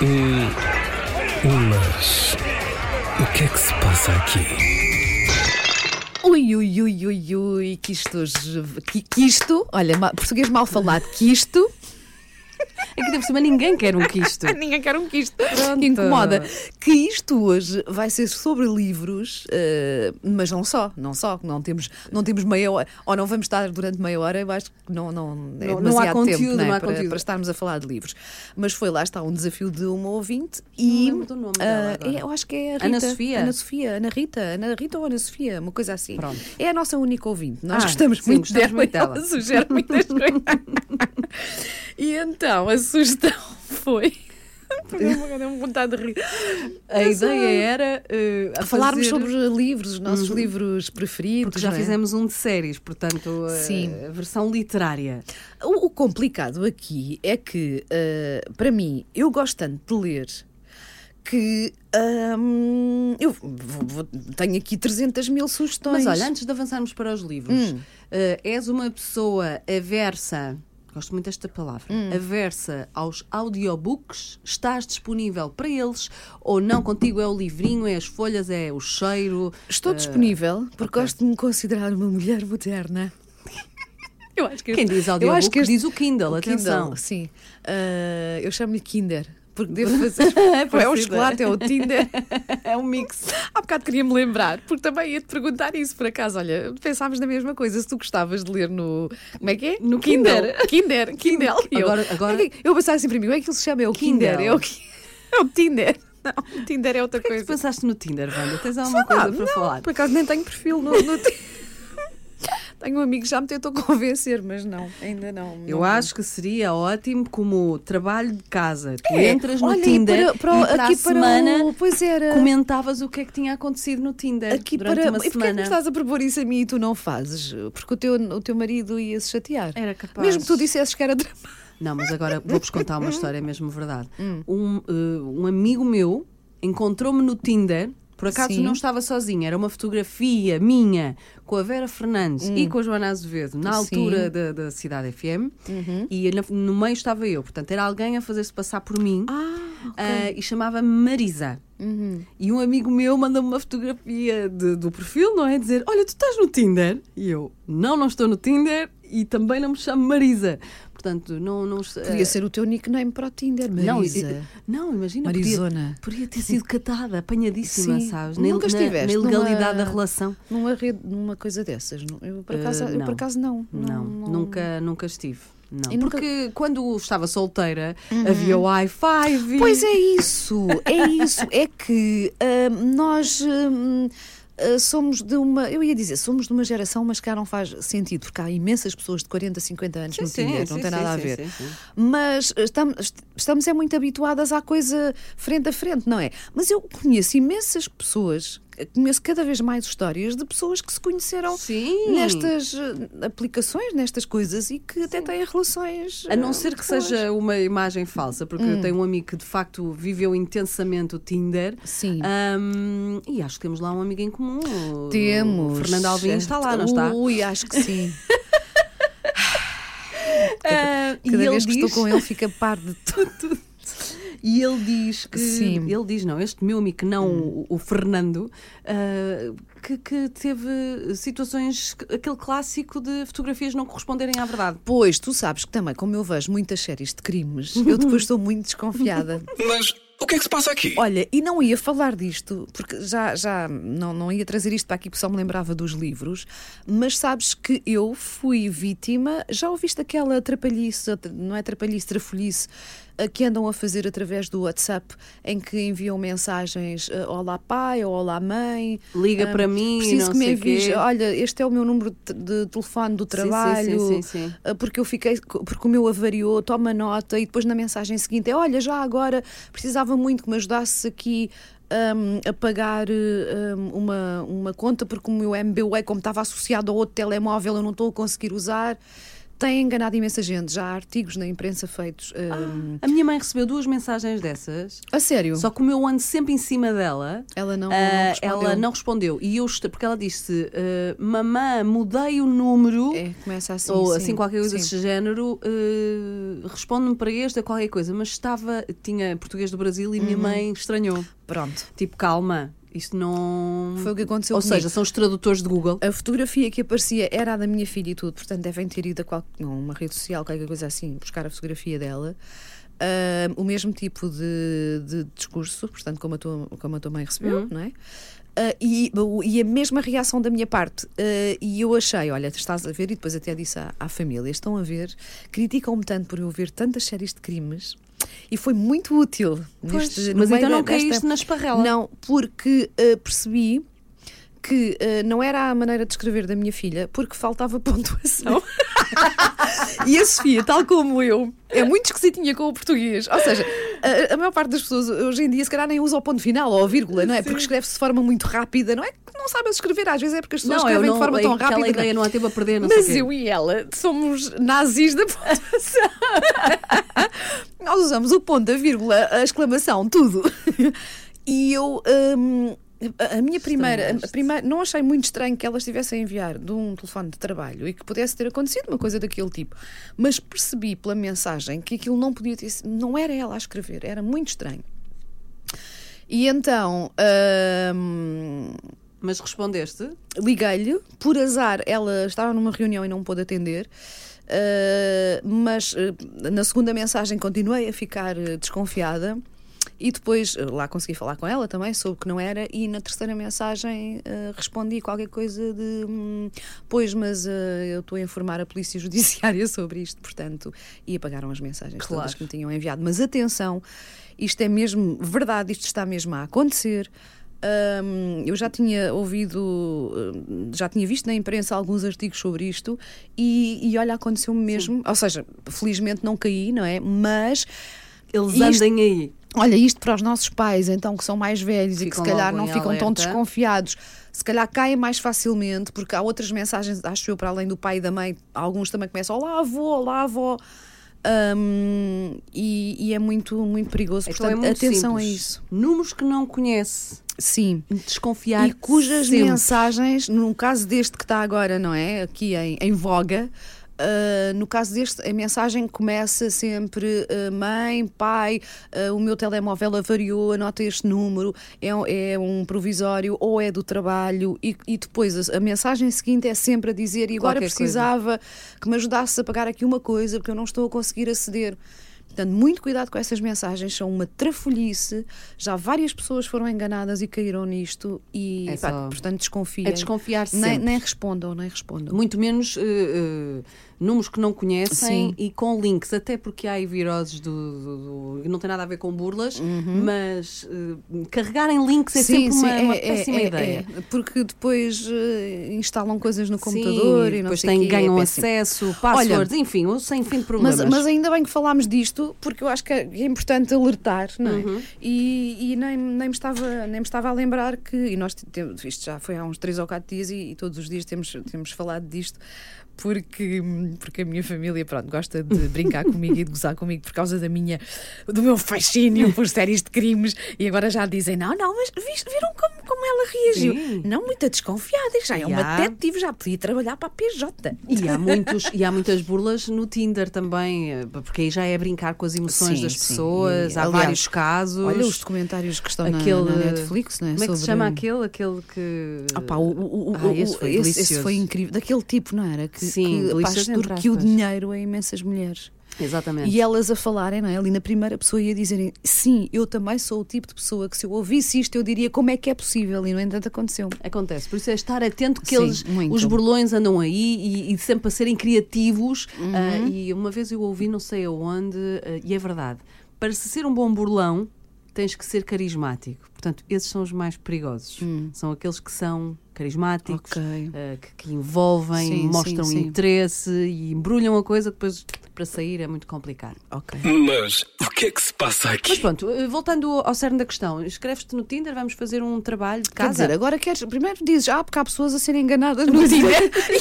Mas. O que é que se passa aqui? Ui, ui, ui, ui, ui, que isto hoje. Que, que isto, olha, português mal falado, que isto. É que, por cima, ninguém quer um quisto. Ninguém quer um quisto. Que incomoda. Que isto hoje vai ser sobre livros, eh, mas não só, não só. Não temos, não temos meia hora, ou não vamos estar durante meia hora, eu acho que não, não, é Não- não há conteúdo, tempo não há para, conteúdo. para estarmos a falar de livros. Mas foi lá está um desafio de uma ouvinte Não e. lembro do nome dela agora. é, eu acho que é a Rita. Ana Sofia? Ana Sofia, Ana Rita, Ana Rita ou Ana Sofia, uma coisa assim. Pronto. É a nossa única ouvinte. Nós Ah, gostamos sim, muito gostamos dela. muito e ela dela. sugere muitas coisas. e então a sugestão foi. Deu-me vontade de rir. A ideia era uh, Falarmos sobre livros, os nossos livros preferidos. Porque já é? fizemos um de séries, portanto, a- Sim. a versão literária. O, o complicado aqui é que, eh, para mim, eu gosto tanto de ler que hum, eu vou- vou- tenho aqui 300 mil sugestões. Mas olha, antes de avançarmos para os livros, Hum. eh, és uma pessoa aversa, gosto muito desta palavra, Hum. aversa aos audiobooks, estás disponível para eles ou não? Contigo é o livrinho, é as folhas, é o cheiro. Estou disponível porque gosto de me considerar uma mulher moderna. Eu acho que Quem diz eu audiobook acho que este- diz o Kindle, o atenção. Kindle, sim. Ah, eu chamo-lhe Kinder. Porque devo fazer. é o parecida. chocolate, é o Tinder. É um mix. Há bocado queria-me lembrar, porque também ia-te perguntar isso por acaso. Olha, pensámos na mesma coisa. Se tu gostavas de ler no. Como é que é? No Kinder. Kinder. Kindle. E eu, Agora- agora- "É que- Eu pensava assim para mim: o é que ele se chama? É o Kinder. Kindle. É o, é o Tinder. Não, o Tinder é outra Tu coisa. pensaste no Tinder, Wanda? Tens alguma coisa para não, falar? Por acaso nem tenho perfil no, no Tinder. Tenho um amigo que já me tentou convencer, mas não, ainda não. Eu não- acho que seria ótimo como trabalho de casa. Tu É, entras no olha, e Tinder para, para, e para aqui a para semana o, pois era. comentavas o que é que tinha acontecido no Tinder Aqui para. uma e porquê é que semana. estás a propor isso a mim e tu não fazes? Porque o teu, o teu marido ia se chatear. Era capaz. Mesmo que tu dissesses que era drama. Não, mas agora vou-vos contar uma história mesmo verdade. Hum. Um, eh, um amigo meu encontrou-me no Tinder. Por acaso Sim. não estava sozinha, era uma fotografia minha com a Vera Fernandes e com a Joana Azevedo na altura Hum. Uhum. da, da Cidade FM e na- no meio estava eu, portanto era alguém a fazer-se passar por mim Ah, ah, e chamava-me Marisa. Uhum. E um amigo meu mandou-me uma fotografia de- do perfil, não é? Dizer: Olha, tu estás no Tinder? E eu: Não, não estou no Tinder e também não me chamo Marisa. Portanto, não. não Podia ser o teu nickname para o Tinder, não, Marisa. e- não, imagina, Marisona. Podia, podia ter sido catada, apanhadíssima, Sim. sabes? Nunca na, estiveste na ilegalidade numa- da relação. Numa, rede, numa coisa dessas. não? Eu por acaso, Eh, eu não. por acaso não. Não, nunca, nunca estive. Não. E nunca- Uhum. Porque quando estava solteira havia o i5. Pois é isso, é isso. É que hum, nós hum, ah, somos de uma. Eu ia dizer, somos de uma geração, mas cá não faz sentido, porque há imensas pessoas de 40, 50 anos Sim, no sim, Tinder, sim, não tem nada a ver. Mas estamos, estamos é muito habituadas à coisa frente a frente, não é? Mas eu conheço imensas pessoas, conheço cada vez mais histórias de pessoas que se conheceram Sim. nestas eh, aplicações, nestas coisas e que até têm relações. A não eh, ser que seja uma imagem falsa, porque Hum. eu tenho um amigo que de facto viveu intensamente o Tinder. Sim. Ahm, e acho que temos lá um amigo em comum. Temos. O Fernando Alvim está lá, não está? Ui, acho que sim. Ah, e Cada ele vez que diz- estou com ele fica par de tudo. E ele diz que. Sim. Ele diz, não, este meu amigo, não o, o Fernando, ah, que, que teve situações. aquele clássico de fotografias não corresponderem à verdade. Pois, tu sabes que também, como eu vejo muitas séries de crimes, eu depois estou muito desconfiada. Mas o que é que se passa aqui? Olha, e não ia falar disto, porque já, já não, não ia trazer isto para aqui, porque só me lembrava dos livros, mas sabes que eu fui vítima, já ouviste aquela trapalhice, não é trapalhice, trafolhice, que andam a fazer através do WhatsApp, em que enviam mensagens, eh, olá pai, ou olá mãe. Liga ah, para mim, Preciso que me envies, quê. olha, este é o meu número de, telefone do trabalho, sim, sim, sim. ah, porque eu fiquei, porque o meu avariou, toma nota, e depois na mensagem seguinte é: olha, já agora precisava muito que me ajudasses aqui hum, a pagar hum, uma, uma conta, porque o meu MBWay, como estava associado a outro telemóvel, eu não estou a conseguir usar. Tem enganado imensa gente. Já há artigos na imprensa feitos. hum, A minha mãe recebeu duas mensagens dessas. a sério? Só que o meu ando sempre em cima dela. Ela não, Ah, não respondeu. ela não respondeu. E eu, porque ela disse: ah, Mamã, mudei o número. É, começa assim. ou sim, assim qualquer coisa sim. desse género, ah, responde-me para este a qualquer coisa. Mas estava, tinha português do Brasil e minha Uhum. mãe estranhou. Pronto. Tipo, calma, isto não. Foi o que aconteceu Ou comigo. seja, são os tradutores de Google. A fotografia que aparecia era a da minha filha e tudo, portanto devem ter ido a qual, não, uma rede social, qualquer coisa assim, buscar a fotografia dela. Ah, o mesmo tipo de, de discurso, portanto, como a tua, como a tua mãe recebeu, não é? Ah, e, e a mesma reação da minha parte. Ah, e eu achei, olha, estás a ver, e depois até disse à, à família: estão a ver, criticam-me tanto por eu ver tantas séries de crimes. E foi muito útil. Pois, neste, mas então não de- desta- caíste na esparrela. Não, porque ah, percebi que ah, não era a maneira de escrever da minha filha, porque faltava pontuação. e a Sofia, tal como eu, é muito esquisitinha com o português. Ou seja, a, a maior parte das pessoas hoje em dia, se calhar, nem usa o ponto final ou a vírgula, não é? Porque escreve-se de forma muito rápida. Não é que não sabem escrever, às vezes é porque as pessoas Não, escrevem não, de forma tão aquela rápida. ideia não há tempo a perder, não Mas eu e ela somos nazis da pontuação. Nós usamos o ponto, a vírgula, a exclamação, tudo. E eu. hum, a minha primeira, a primeira. Não achei muito estranho que ela estivesse a enviar de um telefone de trabalho e que pudesse ter acontecido uma coisa daquele tipo. Mas percebi pela mensagem que aquilo não podia ter. sido- Não era ela a escrever, era muito estranho. E então. hum, Mas respondeste? liguei-lhe, por azar, ela estava numa reunião e não pôde atender. Uh, mas uh, na segunda mensagem continuei a ficar uh, desconfiada e depois uh, lá consegui falar com ela também, soube que não era, e na terceira mensagem uh, respondi qualquer coisa de hum, pois, mas uh, eu estou a informar a polícia judiciária sobre isto, portanto, e apagaram as mensagens Claro. todas que me tinham enviado. Mas atenção, isto é mesmo verdade, isto está mesmo a acontecer. Hum, eu já tinha ouvido, hum, já tinha visto na imprensa alguns artigos sobre isto e, e olha, aconteceu-me mesmo. Ou seja, felizmente não caí, não é? Mas Eles Isto- andem aí. Olha, isto para os nossos pais, então, que são mais velhos e que se Ficam calhar não ficam tão alerta. desconfiados, se calhar caem mais facilmente, porque há outras mensagens, acho eu, para além do pai e da mãe, alguns também começam: Olá, avô, olá, avó. Hum, e, e é muito, muito perigoso. Então é Portanto, muito atenção a simples. isso. Números que não conhece. Sim. Desconfiar. E cujas sempre. mensagens, no caso deste que está agora, não é? Aqui em, em voga, ah, no caso deste, a mensagem começa sempre: ah, mãe, pai, ah, o meu telemóvel avariou, anota este número, é, um- é um provisório ou é do trabalho. E, e depois a, a mensagem seguinte é sempre a dizer: e agora Qualquer coisa. precisava que me ajudasse a pagar aqui uma coisa porque eu não estou a conseguir aceder. Portanto, muito cuidado com essas mensagens, são uma trafolhice. Já várias pessoas foram enganadas e caíram nisto e, É pá, só- portanto, desconfiem. É desconfiar nem, sempre. nem respondam, nem respondam. Muito menos eh, eh, números que não conhecem Sim. e com links, até porque há aí viroses do, do- do- não tem nada a ver com burlas, mas eh, carregarem links é sempre uma, uma péssima ideia. é, porque depois eh, instalam coisas no Sim, computador e não depois têm, é ganham péssimo. acesso, passwords, enfim, um sem fim de problemas. Mas, mas ainda bem que falámos disto, porque eu acho que é importante alertar, não é? Uhum. E, e nem, nem, me estava, nem me estava a lembrar que, e nós temos, isto já foi há uns três ou quatro dias e, e todos os dias temos, temos falado disto, porque, porque a minha família, pronto, gosta de brincar comigo e de gozar comigo por causa da minha, do meu fascínio por séries de crimes, e agora já dizem, não, não, mas viste- viram como, como ela reagiu? Sim. Não, muito desconfiada, já é uma Já. detetive, já podia trabalhar para a PJ. E há, muitos, e há muitas burlas no Tinder também, eh, porque aí já é brincar com as emoções Sim, das sim. pessoas, E, há aliás, vários casos. Olha os documentários que estão na- Aquele- na, Netflix, não é? Como é que se Sobre- chama aquele? Aquele que. Ah, pá, o, o, o, Ah, esse foi esse, esse foi incrível. Daquele tipo, não era? Que, Sim, que entre extorquiu aspas. dinheiro a imensas mulheres. Exatamente. E elas a falarem, não é? Ali na primeira pessoa ia dizerem: Sim, eu também sou o tipo de pessoa que se eu ouvisse isto eu diria como é que é possível. E no entanto aconteceu. Acontece, por isso é estar atento que Sim, eles, muito. os burlões andam aí e, e sempre a serem criativos. Uhum. ah, e uma vez eu ouvi, não sei aonde, ah, e é verdade, para se ser um bom burlão, tens que ser carismático. Portanto, esses são os mais perigosos. São aqueles que são carismáticos, Hum. Ok. ah, que, que envolvem, Sim, mostram sim, sim. interesse e embrulham a coisa que depois para sair é muito complicado. Ok. Mas o que é que se passa Mas aqui? pronto, eh, voltando ao cerne da questão, escreves-te no Tinder, vamos fazer um trabalho de Quer casa. dizer, agora queres. Primeiro dizes, ah, porque há pessoas a serem enganadas no Tinder.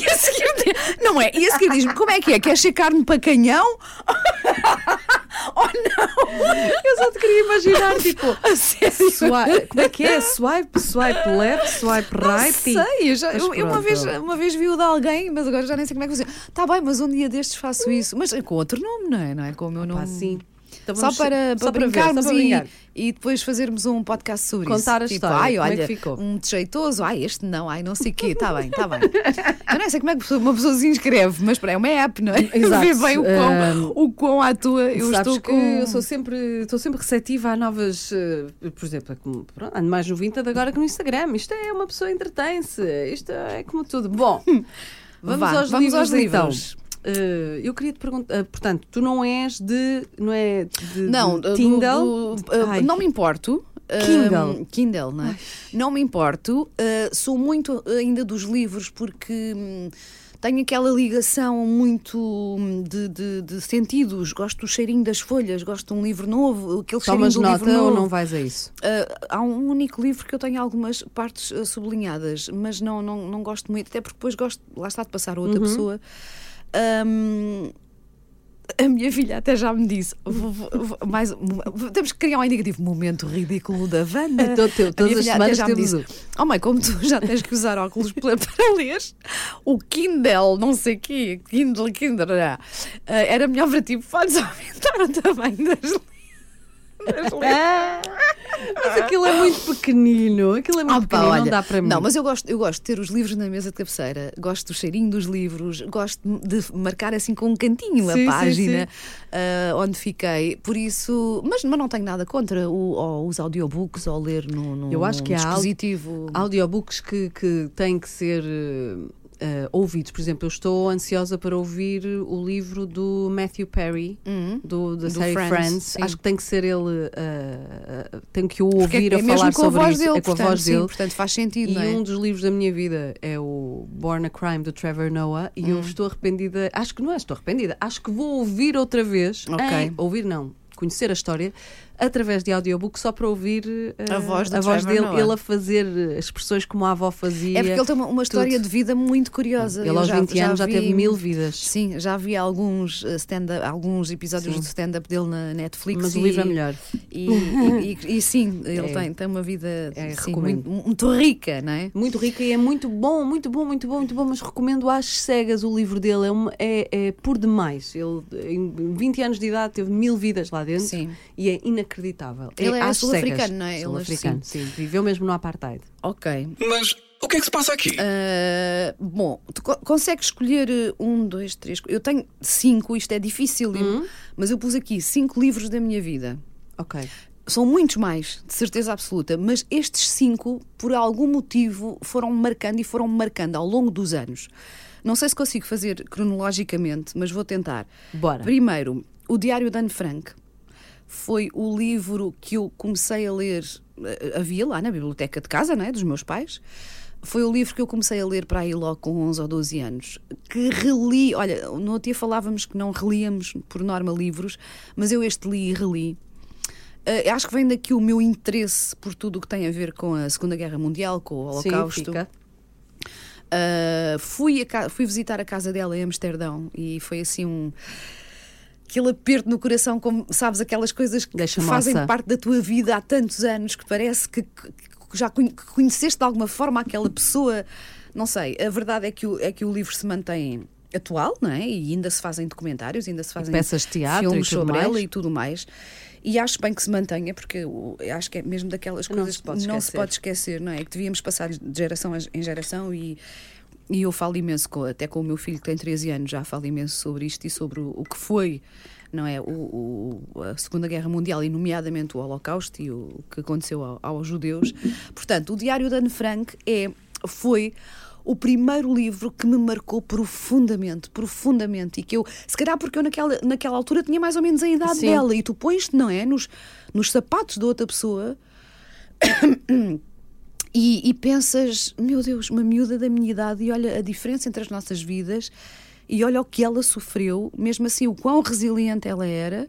e a seguir. Não é? E a seguir diz-me, como é que é? Queres ser carne para canhão? oh não! Eu só te queria imaginar, tipo, A sério? swipe, como é que é? Swipe, swipe left, swipe right. Não sei, eu, já- eu- eu uma, vez, uma vez vi o de alguém, mas agora já nem sei como é que fazer. Está bem, mas um dia destes faço isso. Mas com outro nome, não é? Não é com o meu nome. Pá, sim. Então Só para, para só para ver, brincarmos só para e, brincar. e depois fazermos um podcast sobre Contar a isso. história, Ai, como é olha, que ficou? um jeitoso, ai, este não, ai, não sei o quê, está bem, está bem. Eu não sei como é que uma pessoa se inscreve, mas é uma app, não é? Exato. Vê bem o quão, Um, o quão à tua eu estou que com. eu sou sempre, estou sempre receptiva a novas, eh, por exemplo, é como, pronto, ando mais no Vinted agora que no Instagram. Isto é uma pessoa entretém-se, isto é como tudo. Bom, vamos Vá, aos vamos livros aos livros. então. Eh, eu queria te perguntar, eh, portanto, tu não és de, não é de, Não, de do- Kindle? do- uh, Ai, não me importo. uh, Kindle. Kindle, não é? Não me importo. uh, sou muito ainda dos livros porque hum, tenho aquela ligação muito hum, de, de- de sentidos. Gosto do cheirinho das folhas, gosto de um livro novo, aquele Tomas cheirinho do nota livro ou novo. não vais a isso? Uh, há um único livro que eu tenho algumas partes uh, sublinhadas, mas não, não, não gosto muito, até porque depois gosto, lá está, de passar a outra pessoa. Um, a minha filha até já me disse: vou- vou- vou- mais, temos que criar um indicativo momento ridículo da Wanda. Teu, A todas as semanas já temos disse, Oh mãe, como tu já tens que usar óculos para, para ler, o Kindle, não sei o quê, Kindle, Kindle, ah, era melhor para ti, podes aumentar o tamanho das, das letras. Mas aquilo é muito pequenino, aquilo é muito Ah, pá, pequenino, olha, não dá para mim. Não, mas eu gosto, eu gosto de ter os livros na mesa de cabeceira, gosto do cheirinho dos livros, gosto de marcar assim com um cantinho Sim, a sim, página ah, onde fiquei. Por isso, mas, mas não tenho nada contra o, ou os audiobooks ou ler no, no Eu acho que há dispositivo. audiobooks que, que têm que ser eh, ouvidos. Por exemplo, eu estou ansiosa para ouvir o livro do Matthew Perry, do, da Hum, Do série Friends, Friends. Acho que tem que ser ele, eh, eh, tenho que o Porque ouvir é a mesmo falar a sobre voz isso. dele, é com a portanto, voz sim, dele. portanto faz sentido, E é? um dos livros da minha vida é o Born a Crime do Trevor Noah e Hum. eu estou arrependida, acho que não é, estou arrependida, acho que vou ouvir outra vez, em- ouvir não, conhecer a história através de audiobook só para ouvir eh, A voz a voz dele, Noah. ele a fazer eh, expressões como a avó fazia. É porque ele tem uma, uma história de vida muito curiosa. Ele Eu aos já- 20 anos já vi- teve mil vidas. Sim, já vi alguns, uh, stand alguns episódios Sim. do stand-up dele na Netflix. Mas e, o livro é melhor. E, e- e- e sim, ele É. tem, tem uma vida É, sim, muito, muito rica, não é? Muito rica e é muito bom, muito bom, muito bom, muito bom, mas recomendo às cegas o livro dele, é, uma- é, é por demais. Ele, em 20 anos de idade, teve mil vidas lá dentro Sim. e é inacreditável. Ele é às sul-africano, não é? Sul-africano, sim. Viveu mesmo no apartheid. Ok. Mas o que é que se passa aqui? Uh, bom, tu co- consegues escolher uh, um, dois, três. Eu tenho cinco, isto é difícil, Hum. mas eu pus aqui cinco livros da minha vida. Ok. São muitos mais, de certeza absoluta, mas estes cinco, por algum motivo, foram marcando e foram marcando ao longo dos anos. Não sei se consigo fazer cronologicamente, mas vou tentar. Bora. Primeiro, o Diário de Anne Frank foi o livro que eu comecei a ler, eh, havia lá na biblioteca de casa, não é? dos meus pais. Foi o livro que eu comecei a ler para aí logo com 11 ou 12 anos. Que reli, olha, no outro dia falávamos que não relíamos por norma livros, mas eu este li e reli. Eh, acho que vem daqui o meu interesse por tudo o que tem a ver com a Segunda Guerra Mundial, com o Sim, Holocausto. fica. Uh, fui, a ca- fui visitar a casa dela em Amsterdão e foi assim um. Aquele aperto no coração, como sabes, aquelas coisas que fazem parte da tua vida há tantos anos que parece que, que- já conheceste de alguma forma aquela pessoa. Não sei, a verdade é que o, é que o livro se mantém atual, não é? E ainda se fazem documentários, ainda se fazem peças de teatro filmes tudo sobre mais. ela e tudo mais. E acho bem que se mantenha, porque acho que é mesmo daquelas Não coisas se pode que não se pode esquecer, não é? Que devíamos passar de geração em geração e, e eu falo imenso, com- até com o meu filho que tem 13 anos, já falo imenso sobre isto e sobre o, o que foi, não é? O, o- a Segunda Guerra Mundial e, nomeadamente, o Holocausto e o que aconteceu ao- aos judeus. Portanto, o Diário de Anne Frank é, foi o primeiro livro que me marcou profundamente, profundamente, e que eu, se calhar porque eu naquela, naquela altura tinha mais ou menos a idade Sim. dela, e tu pões-te, não é? Nos, nos sapatos da outra pessoa e, e pensas, meu Deus, uma miúda da minha idade, e olha a diferença entre as nossas vidas. e olha o que ela sofreu, mesmo assim, o quão resiliente ela era.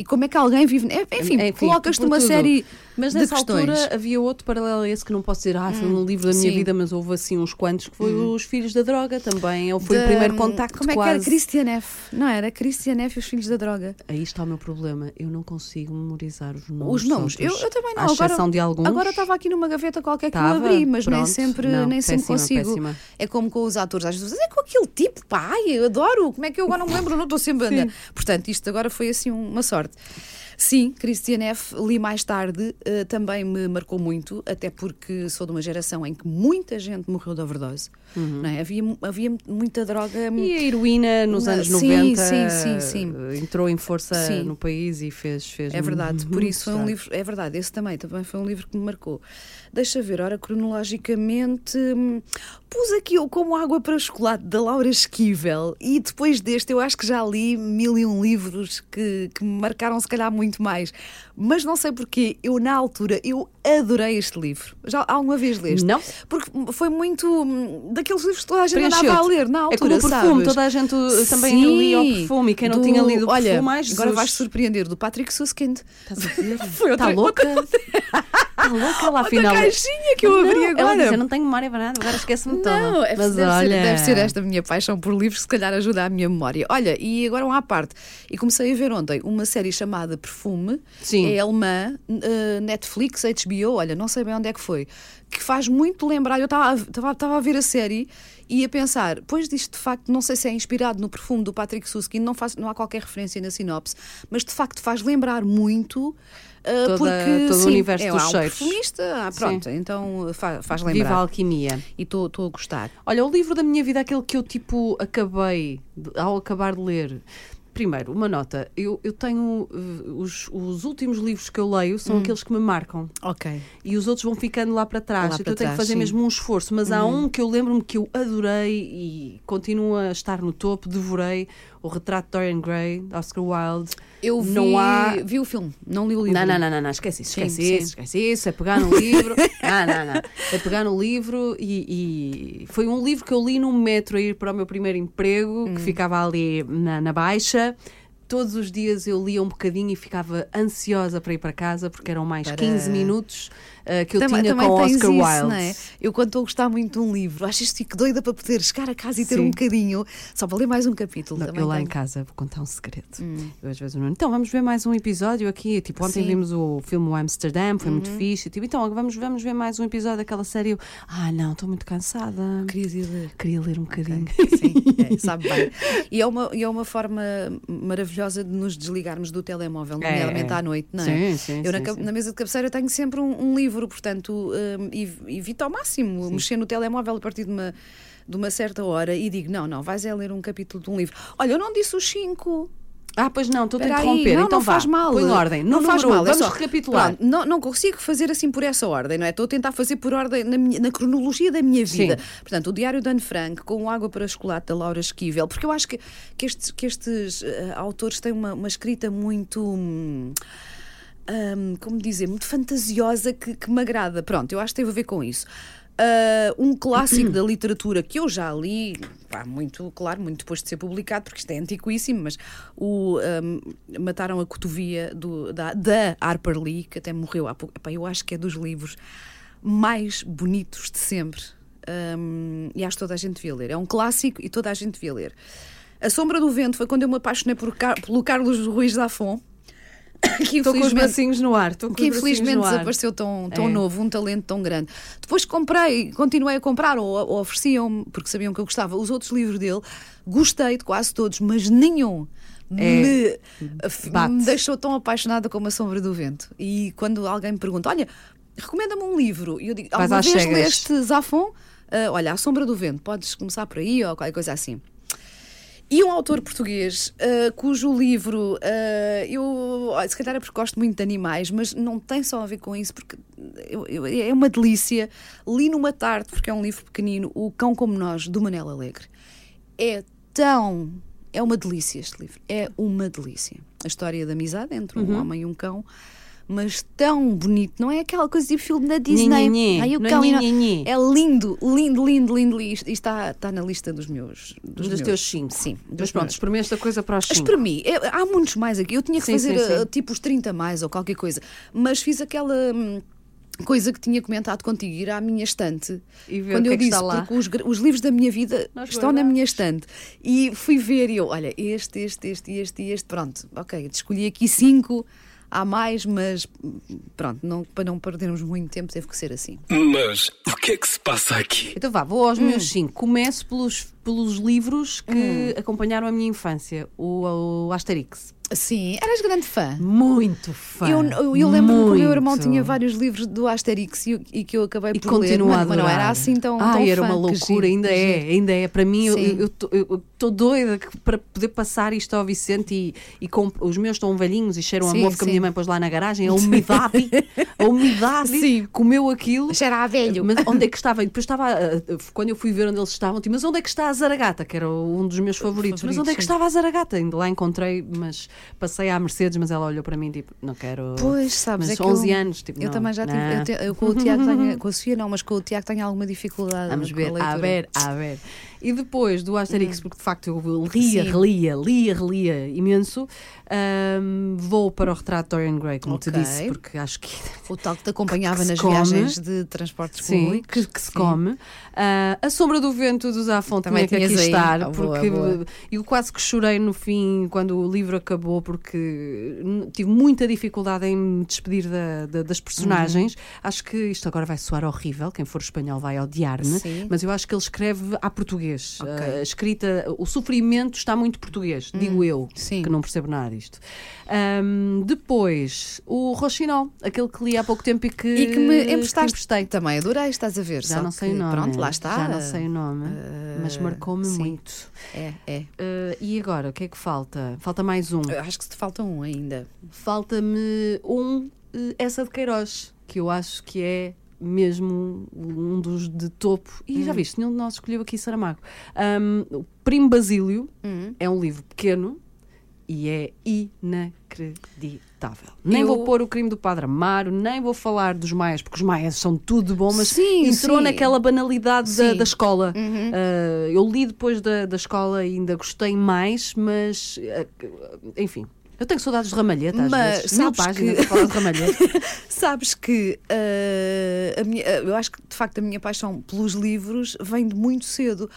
E como é que alguém vive. Enfim, Enfim, colocas-te uma tudo. série Mas de nessa questões. Hum. altura havia outro paralelo a esse que não posso dizer, ah, foi um livro da minha sim. vida, mas houve assim uns quantos que foi Os Filhos da Droga também. Ou foi da- o primeiro contacto Como é quase. que era? Christian F. Não era? Christian F. e os Filhos da Droga. Aí está o meu problema. Eu não consigo memorizar os nomes. Os nomes. Eu, eu também não. À exceção agora, de alguns. Agora estava aqui numa gaveta qualquer que eu abri, mas nem Pronto. sempre, Não, nem sempre péssima, consigo. péssima. É como com os atores. Às vezes é com aquele tipo, pá, ai, eu adoro. Como é que eu agora não me lembro? Não estou sempre a andar. Portanto, isto agora foi assim uma sorte. goed. Sim, Christian F. li mais tarde, eh, também me marcou muito, até porque sou de uma geração em que muita gente morreu de overdose. Não é? havia, havia muita droga. E a heroína nos anos sim, 90 sim, sim, sim. eh, entrou em força Sim. no país e fez. fez É verdade, por isso foi um livro, é verdade, esse também, também foi um livro que me marcou. Deixa ver, ora, cronologicamente, hum, pus aqui o Como Água para Chocolate, da Laura Esquivel, e depois deste eu acho que já li mil e um livros que, que me marcaram se calhar muito mais, mas não sei porquê, eu na altura, eu adorei este livro. Já alguma vez leste? Não. Porque foi muito hum, daqueles livros que toda a gente andava a ler na É altura, como o perfume, sabes? toda a gente uh, também Sim, lia o perfume e quem não do- tinha lido o perfume, olha, mais agora Jesus. vais surpreender, do Patrick. Estás a ver? Foi Está outra- louca? Está louca lá, afinal. caixinha que eu abri Não, Ela agora. diz, eu não tenho memória para nada, agora esquece-me toda. Não, é, Mas deve, olha... ser, deve ser esta minha paixão por livros se calhar ajuda a minha memória. Olha, e agora um à parte. E comecei a ver ontem uma série chamada Perfume, Sim. é alemã, eh, Netflix, HBO, olha, não sei bem onde é que foi, que faz muito lembrar, eu estava a- ver a série e a pensar, pois disto de facto, não sei se é inspirado no perfume do Patrick Suskind, não, faz, não há qualquer referência na sinopse, mas de facto faz lembrar muito. eh, Toda- porque, todo o sim, universo é, dos há um cheiros. perfumista, ah, pronto, então fa- faz Viva a lembrar. alquimia. E estou a gostar. Olha, o livro da minha vida, aquele que eu tipo acabei, de- ao acabar de ler. Primeiro, uma nota. Eu, eu tenho. uh, os, os últimos livros que eu leio são aqueles que me marcam. Ok. E os outros vão ficando lá para trás. Lá então para eu tenho que trás, fazer sim. Uhum. mesmo um esforço. Mas há um que eu lembro-me que eu adorei e continua a estar no topo, devorei. O Retrato de Dorian Gray, de Oscar Wilde. Eu vi, Não há- vi o filme, não li o livro. Não, não, não, não, não, esquece isso, Sim, esquece sim. isso, esquece isso, é pegar no livro. não, não, não. É pegar no livro e, e foi um livro que eu li num metro a ir para o meu primeiro emprego, Hum. que ficava ali na, na Baixa. Todos os dias eu lia um bocadinho e ficava ansiosa para ir para casa, porque eram mais Para- 15 minutos ah, que eu Também, tinha também com Oscar isso, Wilde. é? Eu, quando estou a gostar muito de um livro, acho isto fico doida para poder chegar a casa e ter Sim. um bocadinho, só para ler mais um capítulo. Não, também eu lá em tenho. casa vou contar um segredo. Eu às vezes não. Então vamos ver mais um episódio aqui. Tipo, ontem Sim. Uhum. vimos o filme O Amsterdam, foi muito fixe. Tipo, então vamos, vamos ver mais um episódio daquela série. Eu, ah, não, estou muito cansada. Querias ir ler. Queria ler um bocadinho. Sim, é, sabe bem. E é, uma, e é uma forma maravilhosa de nos desligarmos do telemóvel, É, nomeadamente é. à noite, não é? Sim, sim, Eu na, sim, ca- sim. na mesa de cabeceira tenho sempre um, um livro, portanto, hum, ev- evito ao máximo mexer no telemóvel a partir de uma, de uma certa hora e digo: não, não, vais é ler um capítulo de um livro. Olha, eu não disse os cinco. Ah, pois não, estou a interromper. não, então não vá, faz mal. Põe ordem. Não No faz um, mal. é Vamos só- recapitular. Pronto, não, não consigo fazer assim por essa ordem, não é? Estou a tentar fazer por ordem na, minha- na cronologia da minha vida. Sim. Portanto, o Diário de Anne Frank com o Água para Chocolate da Laura Esquivel, porque eu acho que, que estes, que estes eh, autores têm uma, uma escrita muito. hum, hum, como dizer, muito fantasiosa que, que me agrada. Pronto, eu acho que teve a ver com isso. Ah, um clássico da literatura que eu já li, pá, muito, claro, muito depois de ser publicado, porque isto é antiquíssimo, mas o hum, Mataram a Cotovia do, da, da Harper Lee, que até morreu há pouco. Epá, eu acho que é dos livros mais bonitos de sempre. Hum, e acho que toda a gente devia ler. É um clássico e toda a gente devia ler. A Sombra do Vento foi quando eu me apaixonei por pelo Carlos Ruiz Zafon. Que Estou com os bracinhos no ar. Que infelizmente desapareceu tão, tão É. novo, um talento tão grande. Depois comprei, continuei a comprar, ou, ou ofereciam-me, porque sabiam que eu gostava, os outros livros dele. Gostei de quase todos, mas nenhum É. me, Bate. me deixou tão apaixonada como A Sombra do Vento. E quando alguém me pergunta, olha, recomenda-me um livro, e eu digo, alguma vez cegas. leste Zafon? Ah, olha, A Sombra do Vento, podes começar por aí, ou qualquer coisa assim. E um autor português ah, cujo livro ah, eu se calhar é porque gosto muito de animais, mas não tem só a ver com isso, porque eu- eu- é uma delícia. Li numa tarde, porque é um livro pequenino, O Cão Como Nós, do Manel Alegre. É tão. É uma delícia este livro. É uma delícia. A história da amizade entre um homem e um cão. Mas tão bonito. Não é aquela coisa tipo filme da Disney. Nhe-nhe-nhe. Ai, o é cão nhe-nhe-nhe. É lindo, lindo, lindo, lindo. E está, está na lista dos meus. Dos, Dos meus. teus cinco. Sim. Mas pronto, espremi esta coisa para os cinco. Espremi. É, há muitos mais aqui. Eu tinha que Sim, fazer sim, sim. uh, tipo os 30 mais ou qualquer coisa. Mas fiz aquela. hum, Coisa que tinha comentado contigo, ir à minha estante. E ver Quando o que eu é que disse, está lá. porque os, os livros da minha vida Nós estão na guardamos. minha estante. E fui ver e eu, olha, este, este, este, este e este. Pronto, ok, escolhi aqui cinco. Há mais, mas pronto, não, para não perdermos muito tempo, teve que ser assim. Mas o que é que se passa aqui? Então vá, vou aos Hum. meus cinco. Começo pelos, pelos livros que acompanharam a minha infância. O, o Asterix. Sim, eras grande fã. Muito fã. Eu, eu, eu lembro-me que o meu irmão tinha vários livros do Asterix e, e que eu acabei E por ler, a mas, mas não era assim tão, Ai, tão era fã. uma loucura, ainda é, giro. ainda é. Para mim, eu- Sim. eu estou doida que- para poder passar isto ao Vicente e, e com- os meus estão velhinhos e cheiram a mofo que a minha mãe pôs lá na garagem, a umidade, a umidade Sim. comeu aquilo. Era velho. Mas onde é que estava? Depois estava, ah, quando eu fui ver onde eles estavam, tipo, mas onde é que está a Zaragata? Que era um dos meus favoritos. mas Favoritos, onde é que sim. estava a Zaragata? Ainda lá encontrei, mas passei à Mercedes, mas ela olhou para mim tipo, não quero. Pois, sabes, mas é que 11 eu, anos, tipo, eu não, também já tive. Eu, te- eu com o Tiago tenho, com a Sofia não, mas com o Tiago tenho alguma dificuldade. Vamos ver, a a ver, a ver. E depois do Asterix, porque de facto eu lia, Sim. relia, lia, relia imenso, ahm, vou para o retrato de Dorian Gray, como te Ok. disse, porque acho que O tal que te acompanhava Que nas come. viagens de transportes Sim, públicos. que, que se Sim. come. Ah, a Sombra do Vento do Zafon Também tinha que estar, Ah, porque boa. eu quase que chorei no fim quando o livro acabou, porque tive muita dificuldade em me despedir da- da- das personagens. Uhum. Acho que isto agora vai soar horrível, quem for espanhol vai odiar-me, mas eu acho que ele escreve a português. Ok. Ah, a escrita, o sofrimento está muito português, digo eu, Hum, sim. que não percebo nada disto. Ahm, depois, o Rochinol, aquele que li há pouco tempo e que, E que me que emprestaste. emprestei. Também adorei, estás a ver. Já não sei que, o nome. Pronto, lá está. Já não sei o nome, mas Ah, marcou-me muito. É, é. Uh, e agora, o que é que falta? Falta mais um. Eu Acho que te falta um ainda. Falta-me um, uh, essa de Queiroz, que eu acho que é mesmo um dos de topo. E Hum. já viste, nenhum de nós escolheu aqui Saramago. Um, o Primo Basílio Hum. é um livro pequeno e é inacreditável. Nem Eu- vou pôr o crime do Padre Amaro, nem vou falar dos maias, porque os maias são tudo bom, mas Sim, entrou sim. naquela banalidade da, da escola. Uhum. Uh, eu li depois da, da escola e ainda gostei mais, mas uh, enfim. Eu tenho saudades de ramalheta às Mas vezes. Mil páginas que- falar de ramalheta. Sabes que a minha, ah, eu acho que de facto a minha paixão pelos livros vem de muito cedo.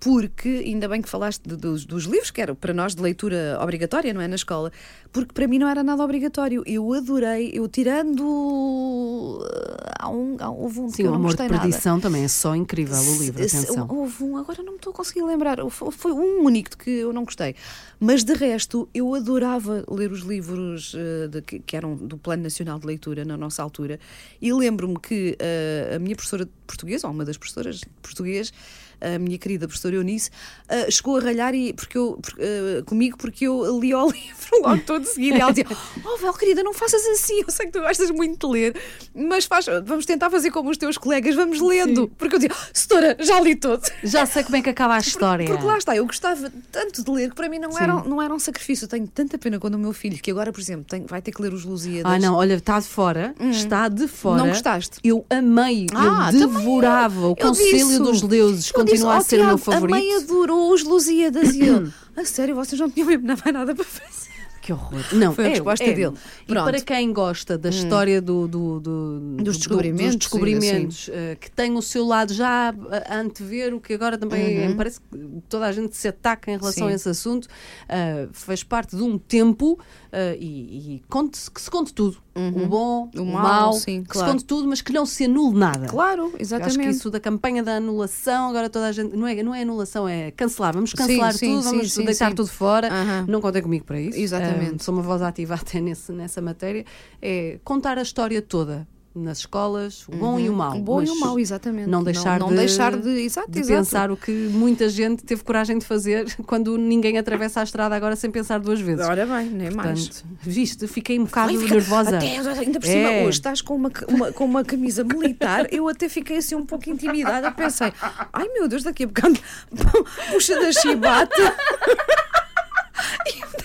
Porque, ainda bem que falaste de- dos, dos livros, que era para nós de leitura obrigatória, não é? Na escola, porque para mim não era nada obrigatório. Eu adorei, eu tirando. ah, Há um, há, houve um Sim, que eu o não Amor de gostei nada. Perdição também é só incrível o livro, atenção. Houve um, agora não me estou a conseguir lembrar. Foi, um único que eu não gostei. Mas de resto, eu adorava ler os livros eh, de- que, que eram do Plano Nacional de Leitura na nossa altura. E lembro-me que eh, a minha professora de português, ou uma das professoras de português, a minha querida professora Eunice, eh, chegou a ralhar e, porque eu, eh, comigo porque eu li o livro logo todo de seguida. E ela dizia: Oh, Val, querida, não faças assim. Eu sei que tu gostas muito de ler, mas faz, vamos tentar fazer como os teus colegas, vamos lendo. Porque eu dizia: Setora, já li todo. Já sei como é que acaba a história. Porque lá está, eu gostava tanto de ler que para mim não era, não era um sacrifício. Eu tenho tanta pena quando o meu filho, que agora, por exemplo, tem- vai ter que ler os Lusíadas. Ah, não, olha, está de fora, está de fora. Hum. Não gostaste? Eu amei, Ah, eu devorava o Eu Conselho dos Deuses, eu continua disse, a "Oh, ser o meu Tiago, A favorito. mãe adorou os Lusíadas e ele, a sério, vocês não tinham mesmo mais nada para fazer. Que horror. Não, Foi a é, resposta é. dele. E Pronto. Hum. para quem gosta da história do, do- do- Dos do- descobrimentos, dos descobrimentos, eh, que tem o seu lado já a antever o que agora também me parece que toda a gente se ataca em relação Uhum. Sim. a esse assunto, eh, fez parte de um tempo eh, e, e conte, que se conte tudo. O bom, o, Uhum. O mau, mau, sim, que claro. se conte tudo, mas que não se anule nada. Claro, Eu Acho que exatamente. isso da campanha da anulação, agora toda a gente. Não é, não é anulação, é cancelar. Vamos cancelar sim, tudo, sim, vamos deitar tudo fora. Aham. Não contem comigo para isso. Exatamente. Ah, sou uma voz ativa até nesse, nessa matéria. É contar a história toda nas escolas, o bom e o mau. O bom e mas o mau, exatamente. Não deixar, não, de, deixar de. Exato, de exato. pensar o que muita gente teve coragem de fazer quando ninguém atravessa a estrada agora sem pensar duas vezes. Ora bem, nem mais. Portanto, viste, fiquei um bocado Ai, fica- nervosa. Até, ainda por cima, É. hoje estás com uma, uma- com uma camisa militar, eu até fiquei assim um pouco intimidada. Pensei, ai meu Deus, daqui a bocado puxa da chibata.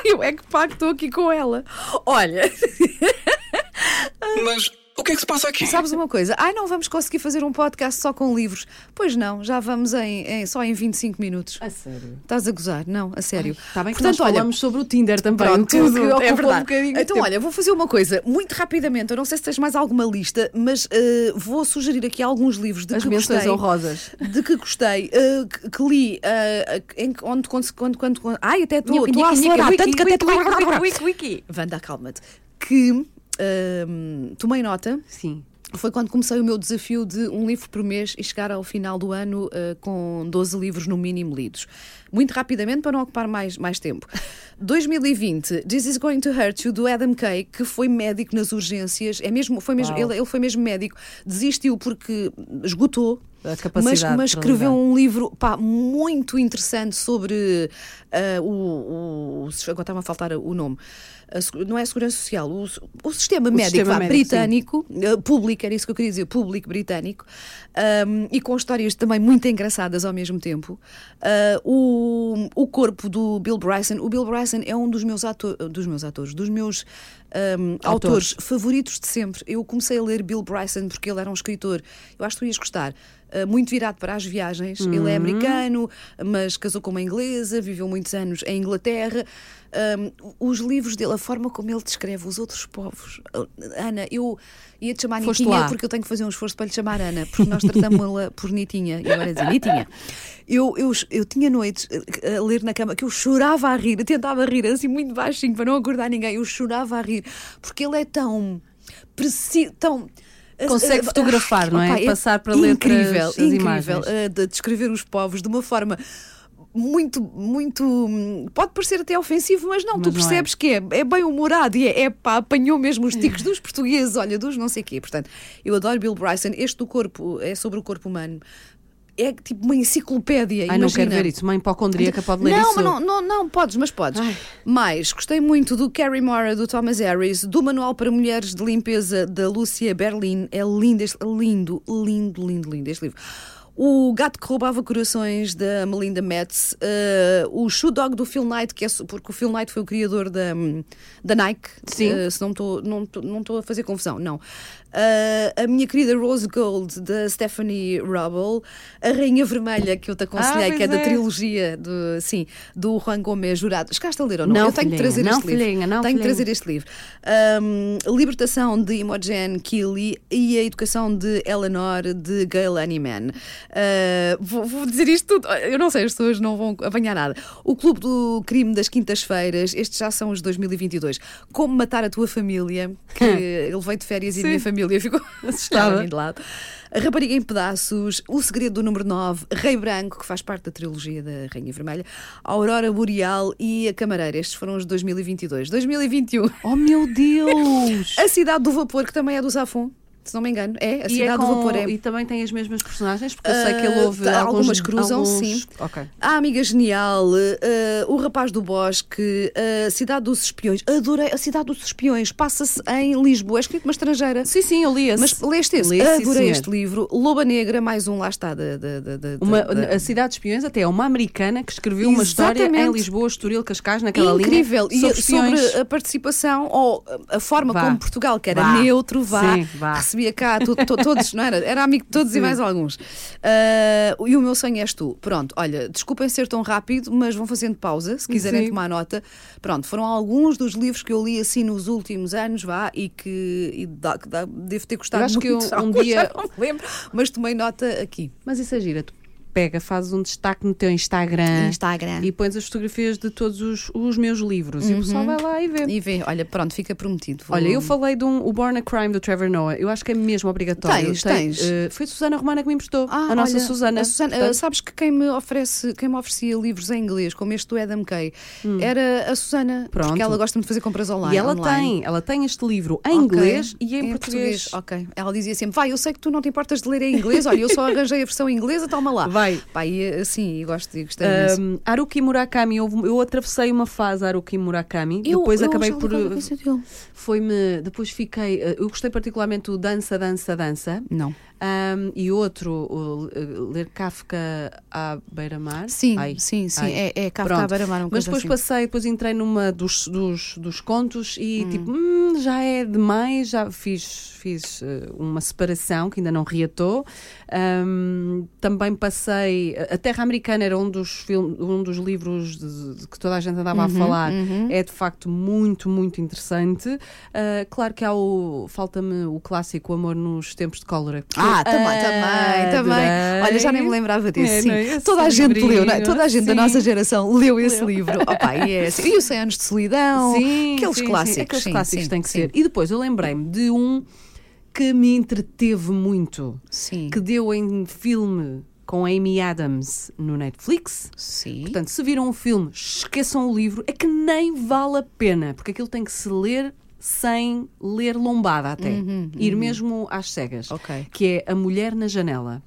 E eu é que pá, que estou aqui com ela. Olha, O que é que se passa aqui? Sabes uma coisa? Ai, não vamos conseguir fazer um podcast só com livros. Pois não, já vamos em, em- só em 25 minutos. A sério. Estás a gozar? Não, a sério. Está bem que Portanto, nós olha, falamos sobre o Tinder também. Pronto, tudo. que é verdade. um bocadinho de Então, tempo. olha, vou fazer uma coisa muito rapidamente. Eu não sei se tens mais alguma lista, mas eh, vou sugerir aqui alguns livros de as que menções gostei. honrosas. De que gostei, eh, que, que li, eh, em, onde, quando, quando, quando, quando- Ai, até estou estou a acelerar, tanto que até estou a... wiki, wiki. Wanda, calma-te. Que ehm, tomei nota Sim. foi quando comecei o meu desafio de um livro por mês e chegar ao final do ano eh, com 12 livros no mínimo lidos. Muito rapidamente, para não ocupar mais, mais tempo. 2020, This is Going to Hurt You, do Adam Kay, que foi médico nas urgências. É mesmo, foi mesmo, ele, ele foi mesmo médico. Desistiu porque esgotou. Mas, mas escreveu um livro pá, muito interessante sobre ah, o, o. Agora está-me a faltar o nome. A não é a Segurança Social, o, o sistema médico sistema médico, sim. britânico, eh, público, era isso que eu queria dizer, público britânico, ahm, e com histórias também muito engraçadas ao mesmo tempo. Ah, o, o corpo do Bill Bryson, o Bill Bryson é um dos meus, ato dos meus atores, dos meus ahm, autores. favoritos de sempre. Eu comecei a ler Bill Bryson porque ele era um escritor, eu acho que tu ias gostar. Ah, muito virado para as viagens. Ele Uhum. é americano, mas casou com uma inglesa, viveu muitos anos em Inglaterra. Ahm, os livros dele, a forma como ele descreve os outros povos. Ana, eu ia te chamar Foste Nitinha lá. porque eu tenho que fazer um esforço para lhe chamar Ana, porque nós tratamos-la por Nitinha. E agora dizer Nitinha. Eu, eu, eu tinha noites eh, a ler na cama que eu chorava a rir, eu tentava rir assim muito baixinho para não acordar ninguém. Eu chorava a rir porque ele é tão preciso, tão. Consegue fotografar, não é? Opa, Passar para letras incrível, as incrível, imagens. eh, de descrever os povos de uma forma muito, muito. Pode parecer até ofensivo, mas não, Mas tu não é. percebes que é, é bem humorado e é, é pá, apanhou mesmo os ticos dos portugueses, olha, dos não sei quê. Portanto, eu adoro Bill Bryson. Este do corpo é sobre o corpo humano. É tipo uma enciclopédia. Ai, não quero ver isso. Uma hipocondríaca pode ler não, isso. mas não, não, não, podes, mas podes. Ai. Mais, gostei muito do Carrie Mora, do Thomas Harris, do Manual para Mulheres de Limpeza da Lúcia Berlin. É lindo, este, lindo, lindo, lindo, lindo este livro. O Gato que Roubava Corações, da Melinda Metz. eh, o Shoe Dog do Phil Knight, que é, porque o Phil Knight foi o criador da, da Nike. Sim. eh, se não estou não, tô- não tô a fazer confusão, não. Eh, a minha querida Rose Gold, da Stephanie Rubble. A Rainha Vermelha, que eu te aconselhei, Ah, que é pois da é. trilogia do, sim, do Juan Gomes Jurado. Chegaste a ler ou não? Não, eu tenho que trazer não, este livro. filhinha, não, tenho que filhinha. trazer este livro. Ahm, Libertação de Imogen Keeley e a Educação de Eleanor de Gail Honeyman. Ah, vou, vou dizer isto tudo. Eu não sei, as pessoas não vão apanhar nada. O Clube do Crime das Quintas-Feiras, estes já são os 2022. Como Matar a Tua Família, que ele veio de férias e a minha família ficou Assustada. De lado. A Rapariga em Pedaços, O Segredo do Número 9, Rei Branco, que faz parte da trilogia da Rainha Vermelha, Aurora Boreal e A Camareira. Estes foram os de 2022. 2021, Oh meu Deus! A Cidade do Vapor, que também é do Zafon, se não me engano. É, A e, Cidade é do com- Vapor é. e também tem as mesmas personagens, porque eu sei que ele Ah, houve tá, alguns, algumas cruzam, alguns- sim. Ok. A Amiga Genial, eh, O Rapaz do Bosque, A Cidade dos Espiões. Adorei A Cidade dos Espiões. Passa-se em Lisboa. É escrito uma estrangeira. Sim, sim, eu li esse. Mas leste esse? Li, sim, Adorei senhor. este livro. Loba Negra, mais um, lá está. Da, da, da- Uma, A Cidade de Espiões até é uma americana que escreveu uma história em Exatamente. Lisboa, Estoril, Cascais, naquela Incrível. linha sobre e espiões. sobre a participação ou a forma Vá. como Portugal, que era Vá. neutro, vá, Sim, vá. Recebia cá to- to- todos, não era? Era amigo de todos e mais alguns. Ah, e o meu sonho és tu. Pronto, olha, desculpem ser tão rápido, mas vão fazendo pausa se quiserem Sim. tomar nota. Pronto, foram alguns dos livros que eu li assim nos últimos anos, vá, e que e dá- dá- devo ter gostado Eu acho que eu, muito. um dia- já não lembro, mas tomei nota aqui. Mas isso é gira. Pega, fazes um destaque no teu Instagram. Instagram. E pões as fotografias de todos os, os meus livros. E o pessoal vai lá e vê. E vê, olha, pronto, fica prometido. Vou- Olha, eu falei de um, o Born a Crime do Trevor Noah. Eu acho que é mesmo obrigatório. Tens, Tem, tens. eh, foi a Susana Romana que me emprestou. Ah, a nossa olha, Susana. a Susana, Portanto, ah, sabes que quem me oferece, quem me oferecia livros em inglês, como este do Adam Kay, era a Susana, Hum. Pronto. porque ela gosta de fazer compras online. e ela online. tem, ela tem este livro em Ok. inglês e em, português. Ok. Ela dizia sempre: vai, eu sei que tu não te importas de ler em inglês, olha, eu só arranjei a versão inglesa, toma lá. Vai. E assim, e gosto gostei. Um, Haruki Murakami, houve- eu atravessei uma fase Haruki Murakami, Eu- depois eu acabei por. Foi-me. Depois fiquei. eh, Eu gostei particularmente do Dança, Dança, Dança. Não. Um, e outro, uh, ler Kafka à beira-mar. Sim, Ai, sim, sim. ai. É, é Kafka Pronto. à beira-mar, Mas depois assim. passei, depois entrei numa dos, dos, dos contos e tipo, "Hum, já é demais, já fiz, fiz eh, uma separação que ainda não reatou. Ahm, também passei. A Terra Americana era um dos, film, um dos livros de- de que toda a gente andava a falar. É de facto muito, muito interessante. Ah, claro que há o. Falta-me o clássico Amor nos Tempos de Cólera. que Ah, eu também, também, também. Olha, já nem me lembrava desse. É, sim. é? Toda a gente livrinho, leu, não é? toda a gente da sim. nossa geração leu esse livro. Opa, e, é assim. e os 100 anos de solidão, Sim, aqueles sim, sim. clássicos. Aqueles sim, clássicos sim, têm que ser. E depois eu lembrei-me de um que me entreteve muito, Sim. que deu em filme com Amy Adams no Netflix. Sim. Portanto, se viram o filme, esqueçam o livro, é que nem vale a pena, porque aquilo tem que se ler sem ler lombada até. Ir mesmo às cegas. Uhum, Ok. Que é A Mulher na Janela.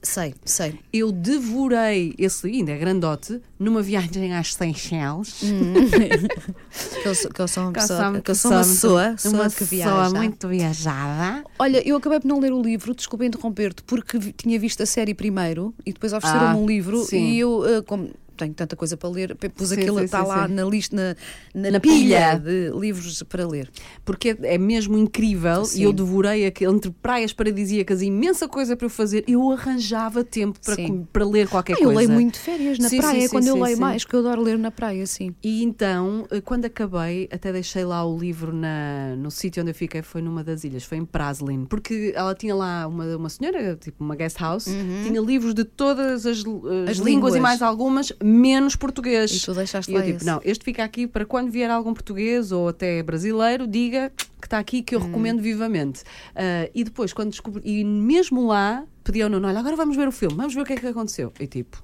Sei, sei. Eu devorei esse livro, ainda é grandote, numa viagem às Seychelles. Que eu sou, que eu sou uma Que eu pessoa, que eu sou uma pessoa, pessoa uma que pessoa viaja. muito viajada. Olha, eu acabei por não ler o livro, desculpa interromper-te, porque tinha visto a série primeiro e depois ofereceram-me Ah, um livro sim. e eu, eh, como tenho tanta coisa para ler, pus aquilo, sim, está sim, lá sim. na lista, na, na, Na pilha pilha. de livros para ler. porque é, é mesmo incrível e eu devorei aquele, entre praias paradisíacas, imensa coisa para eu fazer. Eu arranjava tempo para, para ler qualquer Ah, eu coisa. leio muito férias na praia, é quando eu leio mais, que eu adoro ler na praia, sim. E então, eh, quando acabei, até deixei lá o livro na, no sítio onde eu fiquei, foi numa das ilhas, foi em Praslin, porque ela tinha lá uma, uma senhora, tipo uma guest house, tinha livros de todas as, eh, Uhum. As línguas, línguas. e mais algumas, menos português. E tu deixaste E eu lá tipo, esse. não, este fica aqui para quando vier algum português ou até brasileiro, diga que está aqui Hum. que eu recomendo vivamente. Ah, e depois, quando descobri, e mesmo lá, pedi ao Nuno, olha, agora vamos ver o filme, vamos ver o que é que aconteceu. E tipo,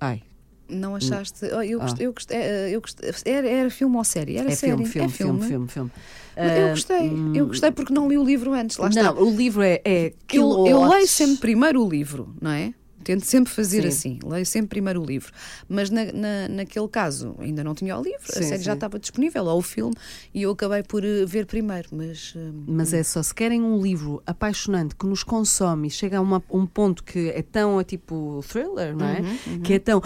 ai, Não achaste? Oh, eu Ah. gostei, eu gostei, eh, eu gostei- era, era filme ou série? Era é série. filme, filme, é filme, filme, filme. Mas Eu Ah, gostei, eu gostei porque não li o livro antes, lá está. Não, o livro é, é Eu, eu leio sempre primeiro o livro, não é? Tento sempre fazer Sim. assim, leio sempre primeiro o livro. Mas na, na- naquele caso ainda não tinha o livro, a Sim, série já sim. estava disponível, ou o filme, e eu acabei por eh, ver primeiro. Mas eh, Mas é só, se querem um livro apaixonante que nos consome e chega a uma- um ponto que é tão, é tipo thriller, não é? Uhum, Que é tão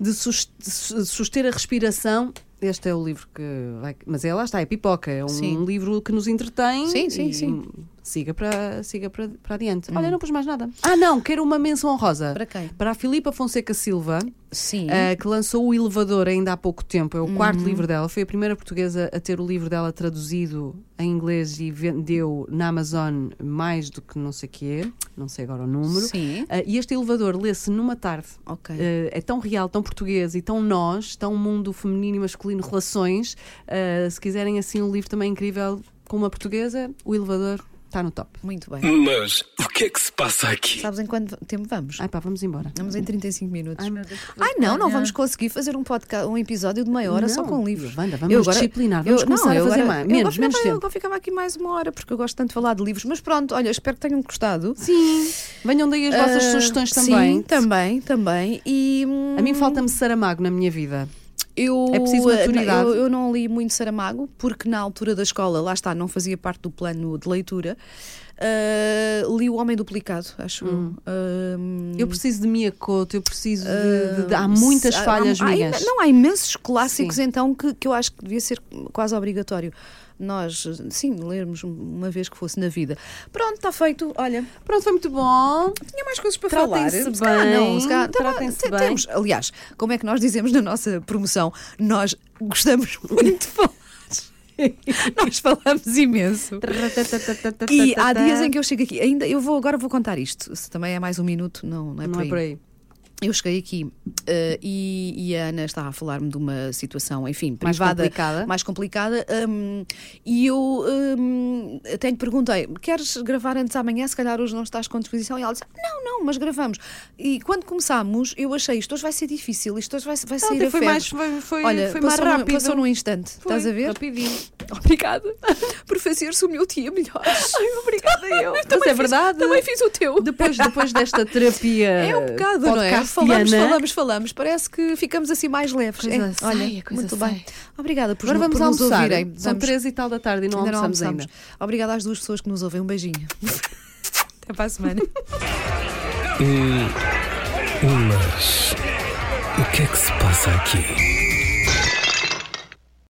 de, sus- de su- suster a respiração. Este é o livro que vai. Mas é lá está, é pipoca. É um Sim. livro que nos entretém. Sim, sim, e sim. Siga para, siga para, para adiante. Olha, não pus mais nada. Ah, não, quero uma menção honrosa. Para quem? Para a Filipa Fonseca Silva. sim, Uh, que lançou o Elevador ainda há pouco tempo. É o Uhum. quarto livro dela. Foi a primeira portuguesa a ter o livro dela traduzido em inglês e vendeu na Amazon mais do que não sei o quê. Não sei agora o número. sim, Uh, e este elevador lê-se numa tarde. ok. Uh, é tão real, tão português e tão nós, tão mundo feminino e masculino, relações. Se quiserem assim um livro também incrível com uma portuguesa, o elevador está no top. Muito bem. Mas o que é que se passa aqui? Sabes em quanto tempo vamos? Ai pá, vamos embora. Vamos em 35 minutos. Ai, meu Deus, Ai, não, não vamos conseguir fazer um podcast, um episódio de meia hora só Não, com livros. Wanda, vamos disciplinar, vamos começar a eu fazer agora- mais- eu menos, agora menos tempo. Eu ficava aqui mais uma hora porque eu gosto tanto de falar de livros. Mas pronto, olha, espero que tenham gostado. Sim, venham daí as vossas Ah, sugestões também. Sim, também, também. E hum, A mim falta-me Saramago na minha vida. Eu, é preciso eh, maturidade. Eu, eu não li muito Saramago porque na altura da escola, lá está, não fazia parte do plano de leitura. Ah, li O Homem Duplicado, acho. eu. Ah, Eu preciso de Mia Couto, eu preciso de, de- de- Há muitas há- falhas há, há minhas. imen- não, há imensos clássicos Sim. então que, que eu acho que devia ser quase obrigatório. Nós, sim, lermos uma vez que fosse na vida. Pronto, está feito. Olha, Pronto, foi muito bom. tinha mais coisas para falar. Se não, bem, se calhar- tratem-se te- bem. Temos, aliás, como é que nós dizemos na nossa promoção? Nós gostamos muito de falar. nós falamos imenso. E há dias em que eu chego aqui, ainda eu vou agora vou contar isto. Se também é mais um minuto, não, não é Não por é aí. por aí. Eu cheguei aqui eh, e, e a Ana estava a falar-me de uma situação, enfim, Mais privada, complicada. mais complicada, hum, e eu hum, até lhe perguntei: queres gravar antes amanhã? Se calhar hoje não estás com disposição. E ela disse: não, não, mas gravamos. E quando começámos, eu achei isto hoje vai ser difícil, isto hoje vai, vai sair Ontem a foi mais, foi, foi, Olha, foi mais rápido. passou num instante, Foi, estás a ver? Rapidinho. Obrigada por fazer-se o meu dia melhor. Ai, obrigada eu. Mas é fiz- verdade. Também fiz o teu. Depois, depois desta terapia É um bocado, não é? Falamos, podcastiana, falamos, falamos. Parece que ficamos assim mais leves. Coisa É, sai, olha, a coisa muito sai. bem. Obrigada por, Agora no- vamos por nos almoçar. ouvirem. São Vamos- três e tal da tarde e não ainda não almoçamos almoçamos. ainda. Obrigada às duas pessoas que nos ouvem. Um beijinho. Até para a semana. Mas. O que é que se passa aqui?